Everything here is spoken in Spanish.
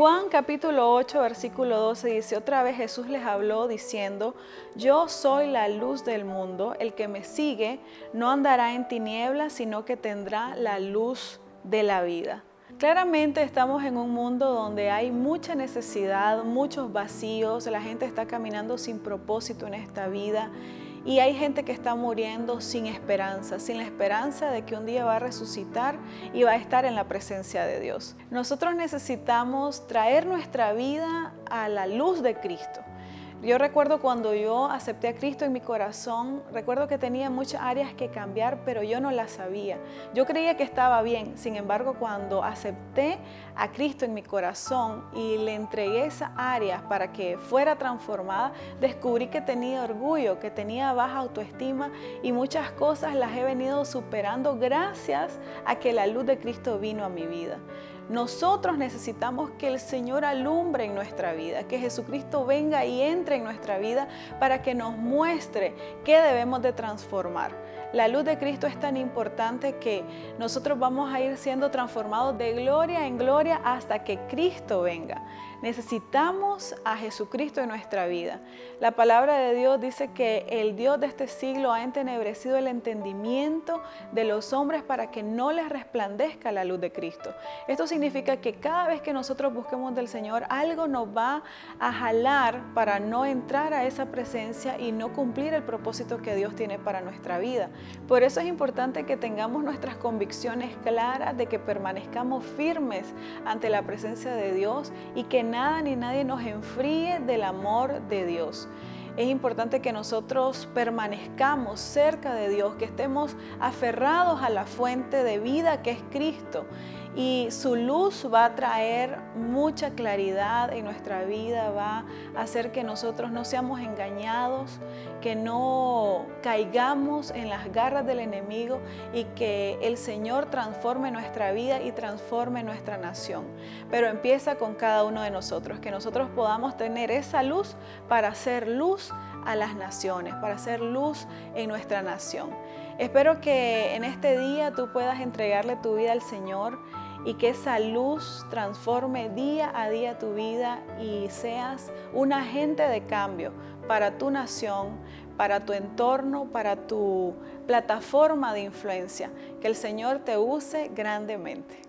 Juan capítulo 8, versículo 12 dice, otra vez Jesús les habló diciendo, yo soy la luz del mundo, el que me sigue no andará en tinieblas, sino que tendrá la luz de la vida. Claramente estamos en un mundo donde hay mucha necesidad, muchos vacíos, la gente está caminando sin propósito en esta vida y hay gente que está muriendo sin esperanza, sin la esperanza de que un día va a resucitar y va a estar en la presencia de Dios. Nosotros necesitamos traer nuestra vida a la luz de Cristo. Yo recuerdo cuando yo acepté a Cristo en mi corazón, recuerdo que tenía muchas áreas que cambiar, pero yo no las sabía. Yo creía que estaba bien, sin embargo, cuando acepté a Cristo en mi corazón y le entregué esas áreas para que fuera transformada, descubrí que tenía orgullo, que tenía baja autoestima y muchas cosas las he venido superando gracias a que la luz de Cristo vino a mi vida. Nosotros necesitamos que el Señor alumbre en nuestra vida, que Jesucristo venga y entre en nuestra vida para que nos muestre qué debemos de transformar. La luz de Cristo es tan importante que nosotros vamos a ir siendo transformados de gloria en gloria hasta que Cristo venga. Necesitamos a Jesucristo en nuestra vida. La palabra de Dios dice que el Dios de este siglo ha entenebrecido el entendimiento de los hombres para que no les resplandezca la luz de Cristo. Esto significa que cada vez que nosotros busquemos del Señor, algo nos va a jalar para no entrar a esa presencia y no cumplir el propósito que Dios tiene para nuestra vida. Por eso es importante que tengamos nuestras convicciones claras de que permanezcamos firmes ante la presencia de Dios y que nada ni nadie nos enfríe del amor de Dios. Es importante que nosotros permanezcamos cerca de Dios, que estemos aferrados a la fuente de vida que es Cristo y su luz va a traer mucha claridad en nuestra vida, va a hacer que nosotros no seamos engañados, que no caigamos en las garras del enemigo y que el Señor transforme nuestra vida y transforme nuestra nación. Pero empieza con cada uno de nosotros, que nosotros podamos tener esa luz para hacer luz a las naciones, para hacer luz en nuestra nación. Espero que en este día tú puedas entregarle tu vida al Señor y que esa luz transforme día a día tu vida y seas un agente de cambio para tu nación, para tu entorno, para tu plataforma de influencia. Que el Señor te use grandemente.